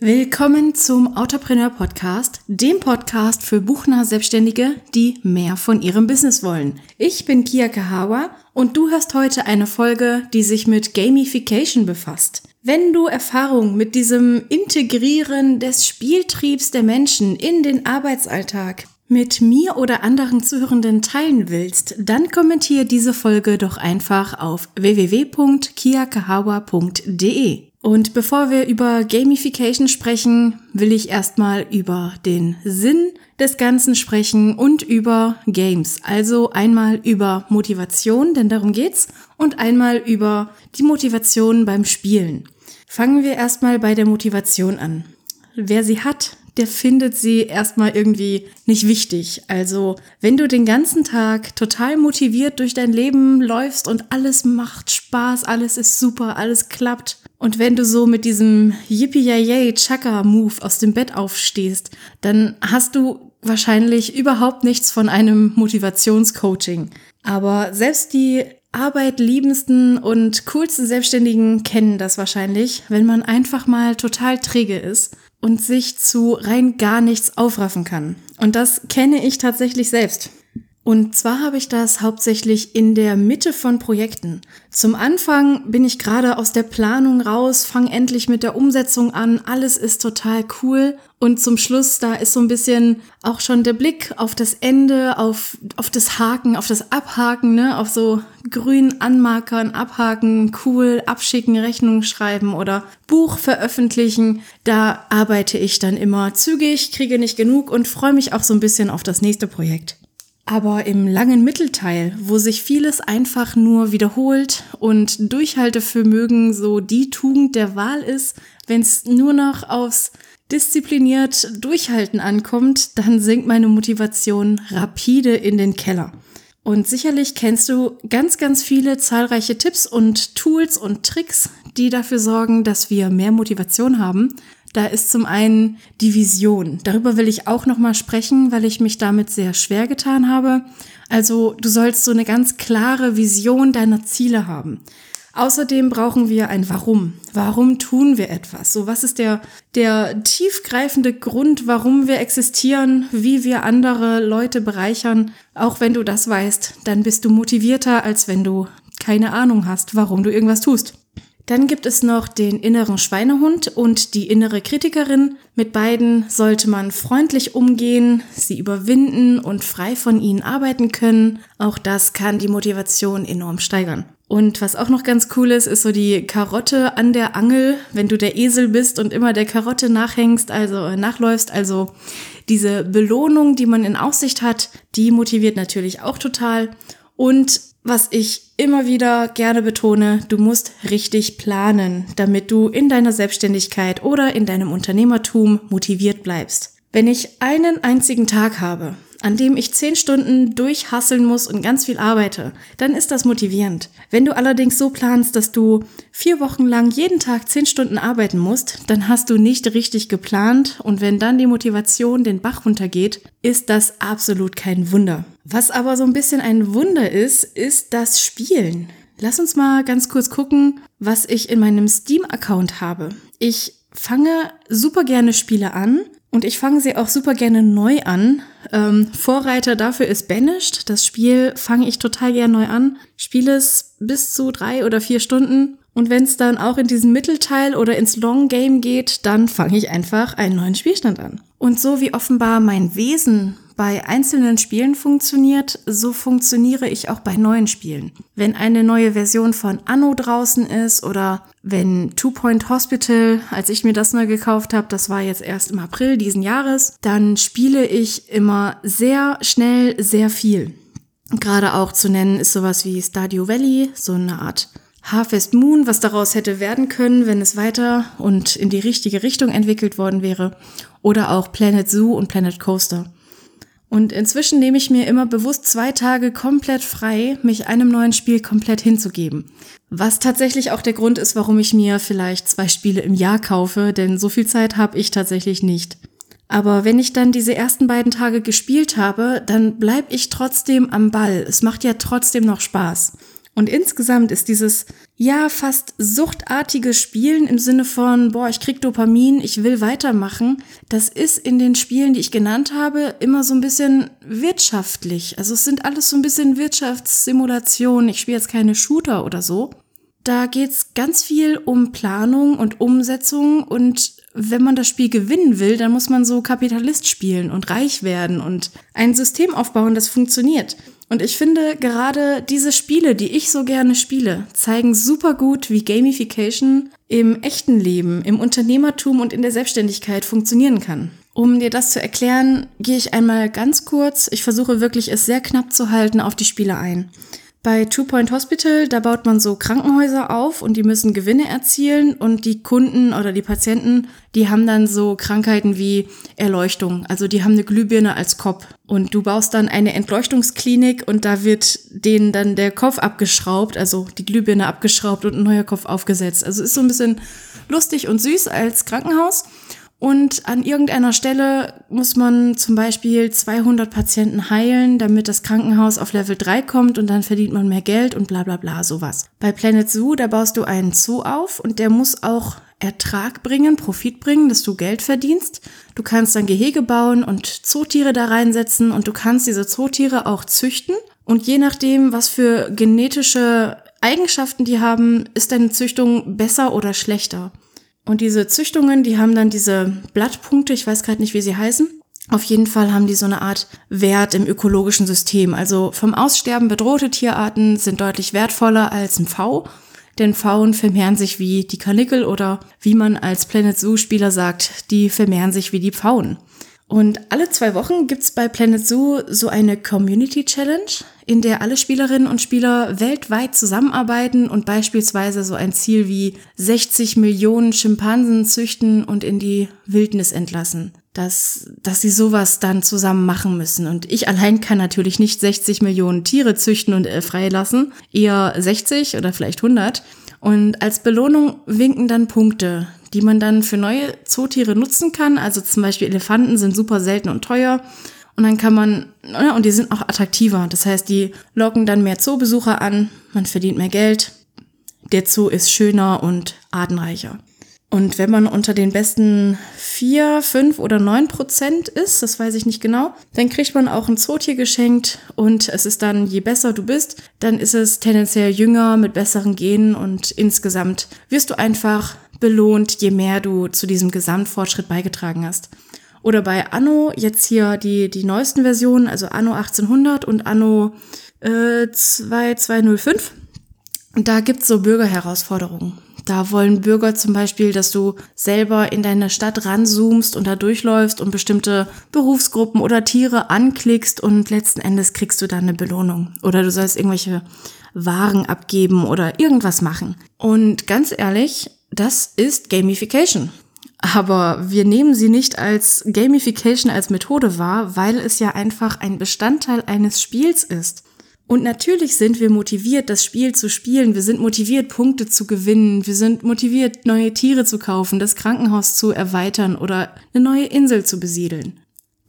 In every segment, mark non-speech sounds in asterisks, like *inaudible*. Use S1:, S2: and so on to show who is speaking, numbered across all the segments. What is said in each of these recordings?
S1: Willkommen zum Autopreneur Podcast, dem Podcast für buchnahe Selbstständige, die mehr von ihrem Business wollen. Ich bin Kia Kahawa und du hörst heute eine Folge, die sich mit Gamification befasst. Wenn du Erfahrung mit diesem Integrieren des Spieltriebs der Menschen in den Arbeitsalltag mit mir oder anderen Zuhörenden teilen willst, dann kommentiere diese Folge doch einfach auf www.kiakahawa.de. Und bevor wir über Gamification sprechen, will ich erstmal über den Sinn des Ganzen sprechen und über Games. Also einmal über Motivation, denn darum geht's, und einmal über die Motivation beim Spielen. Fangen wir erstmal bei der Motivation an. Wer sie hat, der findet sie erstmal irgendwie nicht wichtig. Also, wenn du den ganzen Tag total motiviert durch dein Leben läufst und alles macht Spaß, alles ist super, alles klappt, und wenn du so mit diesem Yippie Chaka Move aus dem Bett aufstehst, dann hast du wahrscheinlich überhaupt nichts von einem Motivationscoaching. Aber selbst die arbeitliebendsten und coolsten Selbstständigen kennen das wahrscheinlich, wenn man einfach mal total träge ist und sich zu rein gar nichts aufraffen kann. Und das kenne ich tatsächlich selbst. Und zwar habe ich das hauptsächlich in der Mitte von Projekten. Zum Anfang bin ich gerade aus der Planung raus, fange endlich mit der Umsetzung an, alles ist total cool. Und zum Schluss, da ist so ein bisschen auch schon der Blick auf das Ende, auf, auf das Haken, auf das Abhaken, ne, auf so grünen Anmarkern, abhaken, cool, abschicken, Rechnung schreiben oder Buch veröffentlichen. Da arbeite ich dann immer zügig, kriege nicht genug und freue mich auch so ein bisschen auf das nächste Projekt. Aber im langen Mittelteil, wo sich vieles einfach nur wiederholt und Durchhaltevermögen so die Tugend der Wahl ist, wenn es nur noch aufs diszipliniert Durchhalten ankommt, dann sinkt meine Motivation rapide in den Keller. Und sicherlich kennst du ganz, ganz viele zahlreiche Tipps und Tools und Tricks, die dafür sorgen, dass wir mehr Motivation haben. Da ist zum einen die Vision. Darüber will ich auch noch mal sprechen, weil ich mich damit sehr schwer getan habe. Also, du sollst so eine ganz klare Vision deiner Ziele haben. Außerdem brauchen wir ein Warum. Warum tun wir etwas? So, was ist der, der tiefgreifende Grund, warum wir existieren, wie wir andere Leute bereichern? Auch wenn du das weißt, dann bist du motivierter, als wenn du keine Ahnung hast, warum du irgendwas tust. Dann gibt es noch den inneren Schweinehund und die innere Kritikerin. Mit beiden sollte man freundlich umgehen, sie überwinden und frei von ihnen arbeiten können. Auch das kann die Motivation enorm steigern. Und was auch noch ganz cool ist, ist so die Karotte an der Angel, wenn du der Esel bist und immer der Karotte nachhängst, also äh, nachläufst, also diese Belohnung, die man in Aussicht hat, die motiviert natürlich auch total. Und was ich immer wieder gerne betone, du musst richtig planen, damit du in deiner Selbstständigkeit oder in deinem Unternehmertum motiviert bleibst. Wenn ich einen einzigen Tag habe, an dem ich zehn Stunden durchhasseln muss und ganz viel arbeite, dann ist das motivierend. Wenn du allerdings so planst, dass du vier Wochen lang jeden Tag zehn Stunden arbeiten musst, dann hast du nicht richtig geplant und wenn dann die Motivation den Bach runtergeht, ist das absolut kein Wunder. Was aber so ein bisschen ein Wunder ist, ist das Spielen. Lass uns mal ganz kurz gucken, was ich in meinem Steam-Account habe. Ich fange super gerne Spiele an und ich fange sie auch super gerne neu an. Ähm, Vorreiter dafür ist Banished. Das Spiel fange ich total gerne neu an. Spiele es bis zu drei oder vier Stunden. Und wenn es dann auch in diesen Mittelteil oder ins Long Game geht, dann fange ich einfach einen neuen Spielstand an. Und so wie offenbar mein Wesen bei einzelnen Spielen funktioniert, so funktioniere ich auch bei neuen Spielen. Wenn eine neue Version von Anno draußen ist oder wenn Two Point Hospital, als ich mir das neu gekauft habe, das war jetzt erst im April diesen Jahres, dann spiele ich immer sehr schnell sehr viel. Gerade auch zu nennen ist sowas wie Stadio Valley, so eine Art Harvest Moon, was daraus hätte werden können, wenn es weiter und in die richtige Richtung entwickelt worden wäre. Oder auch Planet Zoo und Planet Coaster. Und inzwischen nehme ich mir immer bewusst zwei Tage komplett frei, mich einem neuen Spiel komplett hinzugeben. Was tatsächlich auch der Grund ist, warum ich mir vielleicht zwei Spiele im Jahr kaufe, denn so viel Zeit habe ich tatsächlich nicht. Aber wenn ich dann diese ersten beiden Tage gespielt habe, dann bleib ich trotzdem am Ball. Es macht ja trotzdem noch Spaß. Und insgesamt ist dieses, ja, fast suchtartige Spielen im Sinne von, boah, ich krieg Dopamin, ich will weitermachen, das ist in den Spielen, die ich genannt habe, immer so ein bisschen wirtschaftlich. Also es sind alles so ein bisschen Wirtschaftssimulationen. Ich spiele jetzt keine Shooter oder so. Da geht's ganz viel um Planung und Umsetzung und wenn man das Spiel gewinnen will, dann muss man so Kapitalist spielen und reich werden und ein System aufbauen, das funktioniert. Und ich finde, gerade diese Spiele, die ich so gerne spiele, zeigen super gut, wie Gamification im echten Leben, im Unternehmertum und in der Selbstständigkeit funktionieren kann. Um dir das zu erklären, gehe ich einmal ganz kurz, ich versuche wirklich es sehr knapp zu halten, auf die Spiele ein. Bei Two Point Hospital, da baut man so Krankenhäuser auf und die müssen Gewinne erzielen und die Kunden oder die Patienten, die haben dann so Krankheiten wie Erleuchtung. Also die haben eine Glühbirne als Kopf und du baust dann eine Entleuchtungsklinik und da wird denen dann der Kopf abgeschraubt, also die Glühbirne abgeschraubt und ein neuer Kopf aufgesetzt. Also ist so ein bisschen lustig und süß als Krankenhaus. Und an irgendeiner Stelle muss man zum Beispiel 200 Patienten heilen, damit das Krankenhaus auf Level 3 kommt und dann verdient man mehr Geld und bla bla bla sowas. Bei Planet Zoo, da baust du einen Zoo auf und der muss auch Ertrag bringen, Profit bringen, dass du Geld verdienst. Du kannst dann Gehege bauen und Zootiere da reinsetzen und du kannst diese Zootiere auch züchten. Und je nachdem, was für genetische Eigenschaften die haben, ist deine Züchtung besser oder schlechter. Und diese Züchtungen, die haben dann diese Blattpunkte, ich weiß gerade nicht, wie sie heißen. Auf jeden Fall haben die so eine Art Wert im ökologischen System. Also vom Aussterben bedrohte Tierarten sind deutlich wertvoller als ein V. Denn Pfauen vermehren sich wie die Karnickel oder wie man als Planet Zoo Spieler sagt, die vermehren sich wie die Pfauen. Und alle zwei Wochen gibt's bei Planet Zoo so eine Community Challenge, in der alle Spielerinnen und Spieler weltweit zusammenarbeiten und beispielsweise so ein Ziel wie 60 Millionen Schimpansen züchten und in die Wildnis entlassen. Dass, dass sie sowas dann zusammen machen müssen. Und ich allein kann natürlich nicht 60 Millionen Tiere züchten und äh, freilassen, eher 60 oder vielleicht 100. Und als Belohnung winken dann Punkte, die man dann für neue Zootiere nutzen kann. Also zum Beispiel Elefanten sind super selten und teuer. Und dann kann man, ja, und die sind auch attraktiver. Das heißt, die locken dann mehr Zoobesucher an, man verdient mehr Geld, der Zoo ist schöner und artenreicher. Und wenn man unter den besten vier, fünf oder neun Prozent ist, das weiß ich nicht genau, dann kriegt man auch ein Zootier geschenkt und es ist dann, je besser du bist, dann ist es tendenziell jünger mit besseren Genen und insgesamt wirst du einfach belohnt, je mehr du zu diesem Gesamtfortschritt beigetragen hast. Oder bei Anno, jetzt hier die, die neuesten Versionen, also Anno 1800 und Anno äh, 2205. Da gibt's so Bürgerherausforderungen. Da wollen Bürger zum Beispiel, dass du selber in deine Stadt ranzoomst und da durchläufst und bestimmte Berufsgruppen oder Tiere anklickst und letzten Endes kriegst du dann eine Belohnung. Oder du sollst irgendwelche Waren abgeben oder irgendwas machen. Und ganz ehrlich, das ist Gamification. Aber wir nehmen sie nicht als Gamification als Methode wahr, weil es ja einfach ein Bestandteil eines Spiels ist. Und natürlich sind wir motiviert, das Spiel zu spielen. Wir sind motiviert, Punkte zu gewinnen. Wir sind motiviert, neue Tiere zu kaufen, das Krankenhaus zu erweitern oder eine neue Insel zu besiedeln.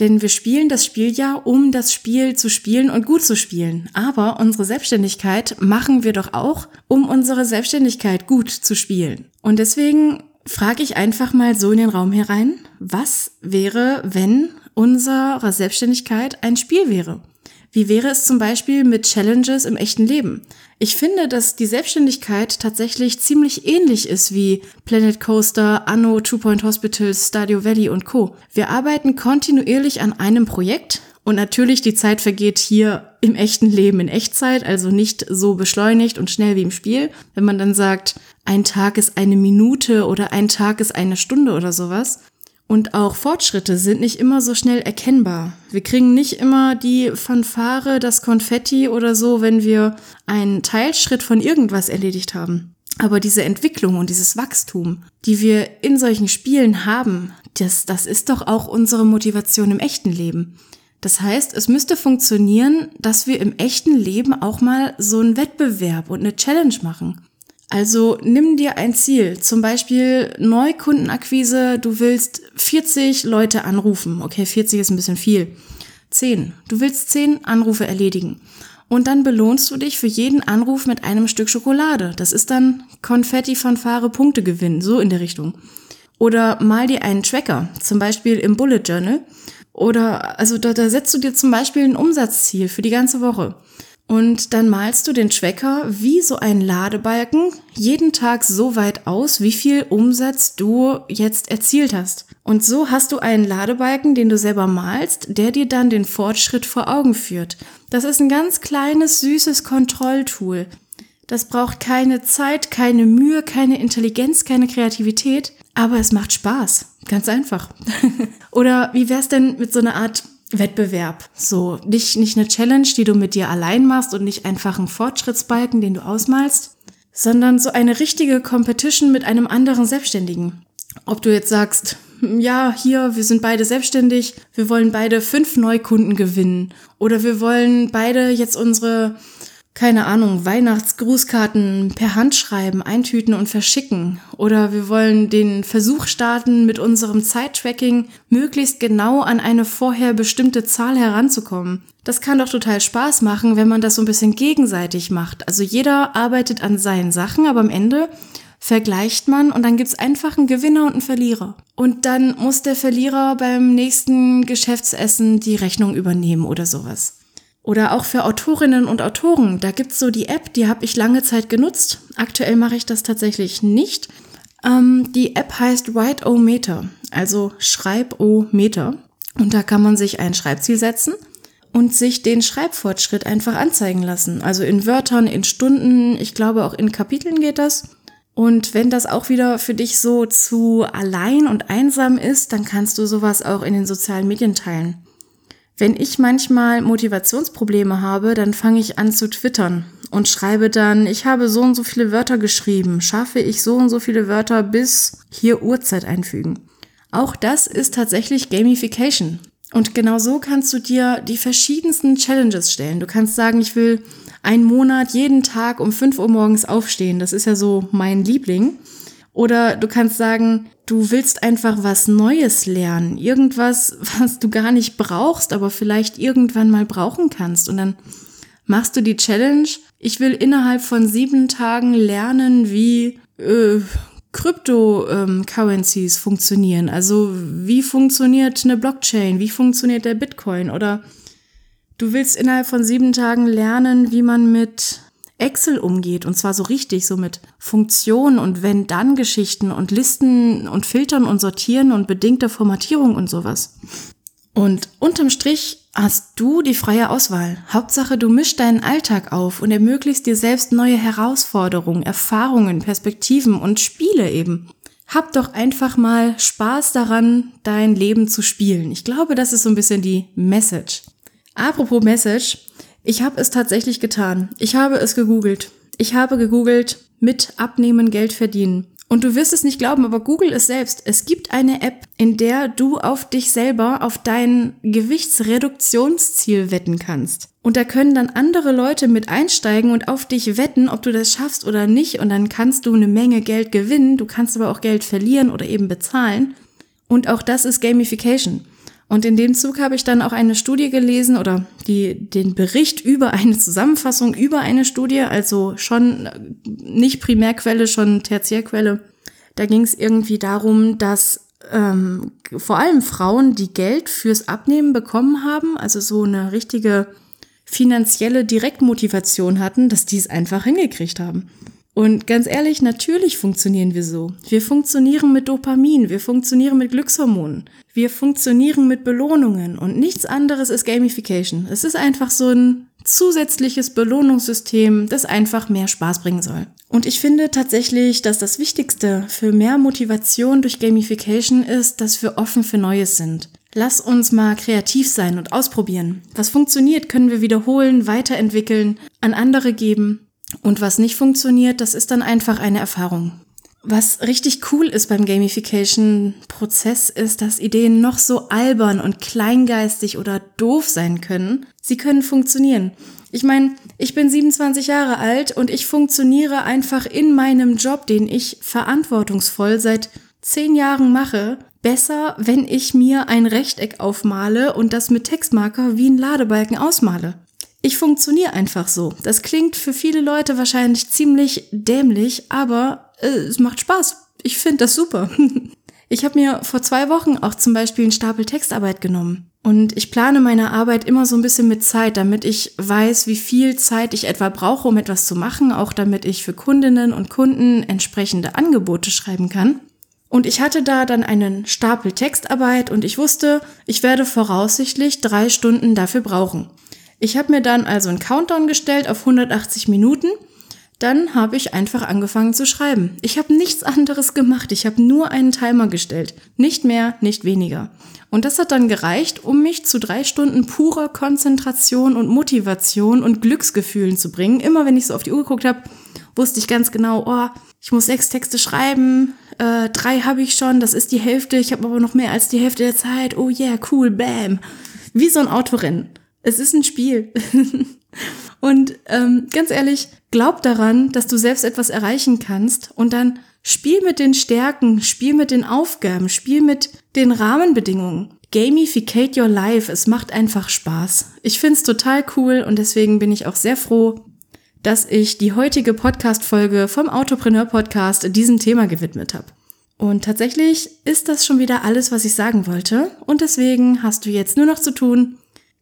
S1: Denn wir spielen das Spiel ja, um das Spiel zu spielen und gut zu spielen. Aber unsere Selbstständigkeit machen wir doch auch, um unsere Selbstständigkeit gut zu spielen. Und deswegen frage ich einfach mal so in den Raum herein, was wäre, wenn unsere Selbstständigkeit ein Spiel wäre? Wie wäre es zum Beispiel mit Challenges im echten Leben? Ich finde, dass die Selbstständigkeit tatsächlich ziemlich ähnlich ist wie Planet Coaster, Anno, Two Point Hospitals, Stadio Valley und Co. Wir arbeiten kontinuierlich an einem Projekt und natürlich die Zeit vergeht hier im echten Leben in Echtzeit, also nicht so beschleunigt und schnell wie im Spiel. Wenn man dann sagt, ein Tag ist eine Minute oder ein Tag ist eine Stunde oder sowas, und auch Fortschritte sind nicht immer so schnell erkennbar. Wir kriegen nicht immer die Fanfare, das Konfetti oder so, wenn wir einen Teilschritt von irgendwas erledigt haben. Aber diese Entwicklung und dieses Wachstum, die wir in solchen Spielen haben, das, das ist doch auch unsere Motivation im echten Leben. Das heißt, es müsste funktionieren, dass wir im echten Leben auch mal so einen Wettbewerb und eine Challenge machen. Also nimm dir ein Ziel, zum Beispiel Neukundenakquise, du willst 40 Leute anrufen. Okay, 40 ist ein bisschen viel. Zehn. Du willst zehn Anrufe erledigen. Und dann belohnst du dich für jeden Anruf mit einem Stück Schokolade. Das ist dann Konfetti von Fahre Punkte gewinnen, so in der Richtung. Oder mal dir einen Tracker, zum Beispiel im Bullet Journal. Oder, also da, da setzt du dir zum Beispiel ein Umsatzziel für die ganze Woche. Und dann malst du den Tracker wie so ein Ladebalken jeden Tag so weit aus, wie viel Umsatz du jetzt erzielt hast. Und so hast du einen Ladebalken, den du selber malst, der dir dann den Fortschritt vor Augen führt. Das ist ein ganz kleines, süßes Kontrolltool. Das braucht keine Zeit, keine Mühe, keine Intelligenz, keine Kreativität, aber es macht Spaß. Ganz einfach. *laughs* Oder wie wär's denn mit so einer Art Wettbewerb? So, nicht, nicht eine Challenge, die du mit dir allein machst und nicht einfach einen Fortschrittsbalken, den du ausmalst, sondern so eine richtige Competition mit einem anderen Selbstständigen. Ob du jetzt sagst, ja, hier, wir sind beide selbstständig, wir wollen beide fünf Neukunden gewinnen oder wir wollen beide jetzt unsere, keine Ahnung, Weihnachtsgrußkarten per Hand schreiben, eintüten und verschicken oder wir wollen den Versuch starten, mit unserem Zeittracking möglichst genau an eine vorher bestimmte Zahl heranzukommen. Das kann doch total Spaß machen, wenn man das so ein bisschen gegenseitig macht. Also jeder arbeitet an seinen Sachen, aber am Ende vergleicht man und dann gibt's einfach einen Gewinner und einen Verlierer. Und dann muss der Verlierer beim nächsten Geschäftsessen die Rechnung übernehmen oder sowas. Oder auch für Autorinnen und Autoren, da gibt's so die App, die habe ich lange Zeit genutzt. Aktuell mache ich das tatsächlich nicht. Ähm, die App heißt Write-O-Meter, also Schreib-O-Meter. Und da kann man sich ein Schreibziel setzen und sich den Schreibfortschritt einfach anzeigen lassen. Also in Wörtern, in Stunden, ich glaube auch in Kapiteln geht das. Und wenn das auch wieder für dich so zu allein und einsam ist, dann kannst du sowas auch in den sozialen Medien teilen. Wenn ich manchmal Motivationsprobleme habe, dann fange ich an zu twittern und schreibe dann, ich habe so und so viele Wörter geschrieben, schaffe ich so und so viele Wörter bis hier Uhrzeit einfügen. Auch das ist tatsächlich Gamification. Und genau so kannst du dir die verschiedensten Challenges stellen. Du kannst sagen, ich will einen Monat jeden Tag um 5 Uhr morgens aufstehen. Das ist ja so mein Liebling. Oder du kannst sagen, du willst einfach was Neues lernen. Irgendwas, was du gar nicht brauchst, aber vielleicht irgendwann mal brauchen kannst. Und dann machst du die Challenge. Ich will innerhalb von sieben Tagen lernen, wie äh, Cryptocurrencies ähm, funktionieren. Also wie funktioniert eine Blockchain? Wie funktioniert der Bitcoin? Oder Du willst innerhalb von sieben Tagen lernen, wie man mit Excel umgeht und zwar so richtig, so mit Funktionen und Wenn-Dann-Geschichten und Listen und Filtern und Sortieren und bedingter Formatierung und sowas. Und unterm Strich hast du die freie Auswahl. Hauptsache, du mischst deinen Alltag auf und ermöglichst dir selbst neue Herausforderungen, Erfahrungen, Perspektiven und Spiele eben. Hab doch einfach mal Spaß daran, dein Leben zu spielen. Ich glaube, das ist so ein bisschen die Message. Apropos Message, ich habe es tatsächlich getan. Ich habe es gegoogelt. Ich habe gegoogelt mit Abnehmen Geld verdienen. Und du wirst es nicht glauben, aber Google es selbst. Es gibt eine App, in der du auf dich selber, auf dein Gewichtsreduktionsziel wetten kannst. Und da können dann andere Leute mit einsteigen und auf dich wetten, ob du das schaffst oder nicht. Und dann kannst du eine Menge Geld gewinnen. Du kannst aber auch Geld verlieren oder eben bezahlen. Und auch das ist Gamification. Und in dem Zug habe ich dann auch eine Studie gelesen oder die, den Bericht über eine Zusammenfassung über eine Studie, also schon äh, nicht Primärquelle, schon Tertiärquelle. Da ging es irgendwie darum, dass ähm, vor allem Frauen, die Geld fürs Abnehmen bekommen haben, also so eine richtige finanzielle Direktmotivation hatten, dass die es einfach hingekriegt haben. Und ganz ehrlich, natürlich funktionieren wir so. Wir funktionieren mit Dopamin, wir funktionieren mit Glückshormonen, wir funktionieren mit Belohnungen und nichts anderes ist Gamification. Es ist einfach so ein zusätzliches Belohnungssystem, das einfach mehr Spaß bringen soll. Und ich finde tatsächlich, dass das Wichtigste für mehr Motivation durch Gamification ist, dass wir offen für Neues sind. Lass uns mal kreativ sein und ausprobieren. Was funktioniert, können wir wiederholen, weiterentwickeln, an andere geben und was nicht funktioniert, das ist dann einfach eine Erfahrung. Was richtig cool ist beim Gamification-Prozess ist, dass Ideen noch so albern und kleingeistig oder doof sein können. Sie können funktionieren. Ich meine, ich bin 27 Jahre alt und ich funktioniere einfach in meinem Job, den ich verantwortungsvoll seit zehn Jahren mache, besser, wenn ich mir ein Rechteck aufmale und das mit Textmarker wie ein Ladebalken ausmale. Ich funktioniere einfach so. Das klingt für viele Leute wahrscheinlich ziemlich dämlich, aber äh, es macht Spaß. Ich finde das super. *laughs* ich habe mir vor zwei Wochen auch zum Beispiel einen Stapel Textarbeit genommen. Und ich plane meine Arbeit immer so ein bisschen mit Zeit, damit ich weiß, wie viel Zeit ich etwa brauche, um etwas zu machen, auch damit ich für Kundinnen und Kunden entsprechende Angebote schreiben kann. Und ich hatte da dann einen Stapel Textarbeit und ich wusste, ich werde voraussichtlich drei Stunden dafür brauchen. Ich habe mir dann also einen Countdown gestellt auf 180 Minuten. Dann habe ich einfach angefangen zu schreiben. Ich habe nichts anderes gemacht. Ich habe nur einen Timer gestellt. Nicht mehr, nicht weniger. Und das hat dann gereicht, um mich zu drei Stunden purer Konzentration und Motivation und Glücksgefühlen zu bringen. Immer wenn ich so auf die Uhr geguckt habe, wusste ich ganz genau, oh, ich muss sechs Texte schreiben, äh, drei habe ich schon, das ist die Hälfte, ich habe aber noch mehr als die Hälfte der Zeit. Oh yeah, cool, bam. Wie so ein Autorennen. Es ist ein Spiel. *laughs* und ähm, ganz ehrlich, glaub daran, dass du selbst etwas erreichen kannst und dann spiel mit den Stärken, spiel mit den Aufgaben, spiel mit den Rahmenbedingungen. Gamificate your life. Es macht einfach Spaß. Ich find's total cool und deswegen bin ich auch sehr froh, dass ich die heutige Podcast-Folge vom Autopreneur Podcast diesem Thema gewidmet habe. Und tatsächlich ist das schon wieder alles, was ich sagen wollte. Und deswegen hast du jetzt nur noch zu tun,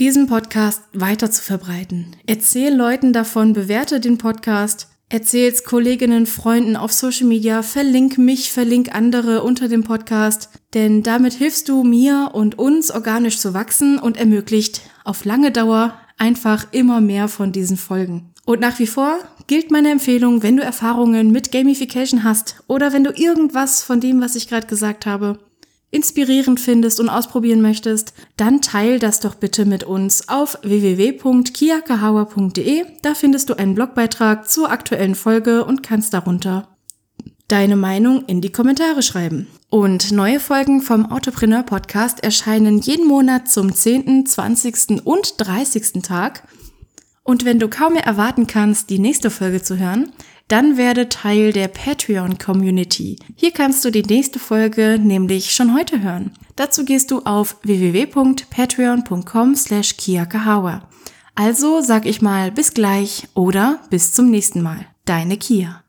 S1: diesen Podcast weiter zu verbreiten. Erzähl Leuten davon, bewerte den Podcast, erzähl's Kolleginnen, Freunden auf Social Media, verlink mich, verlink andere unter dem Podcast, denn damit hilfst du mir und uns organisch zu wachsen und ermöglicht auf lange Dauer einfach immer mehr von diesen Folgen. Und nach wie vor gilt meine Empfehlung, wenn du Erfahrungen mit Gamification hast oder wenn du irgendwas von dem, was ich gerade gesagt habe, inspirierend findest und ausprobieren möchtest, dann teil das doch bitte mit uns auf www.kiakahawa.de. Da findest du einen Blogbeitrag zur aktuellen Folge und kannst darunter deine Meinung in die Kommentare schreiben. Und neue Folgen vom Autopreneur Podcast erscheinen jeden Monat zum 10., 20. und 30. Tag. Und wenn du kaum mehr erwarten kannst, die nächste Folge zu hören, dann werde Teil der Patreon Community. Hier kannst du die nächste Folge nämlich schon heute hören. Dazu gehst du auf www.patreon.com slash kiakahawa. Also sag ich mal bis gleich oder bis zum nächsten Mal. Deine Kia.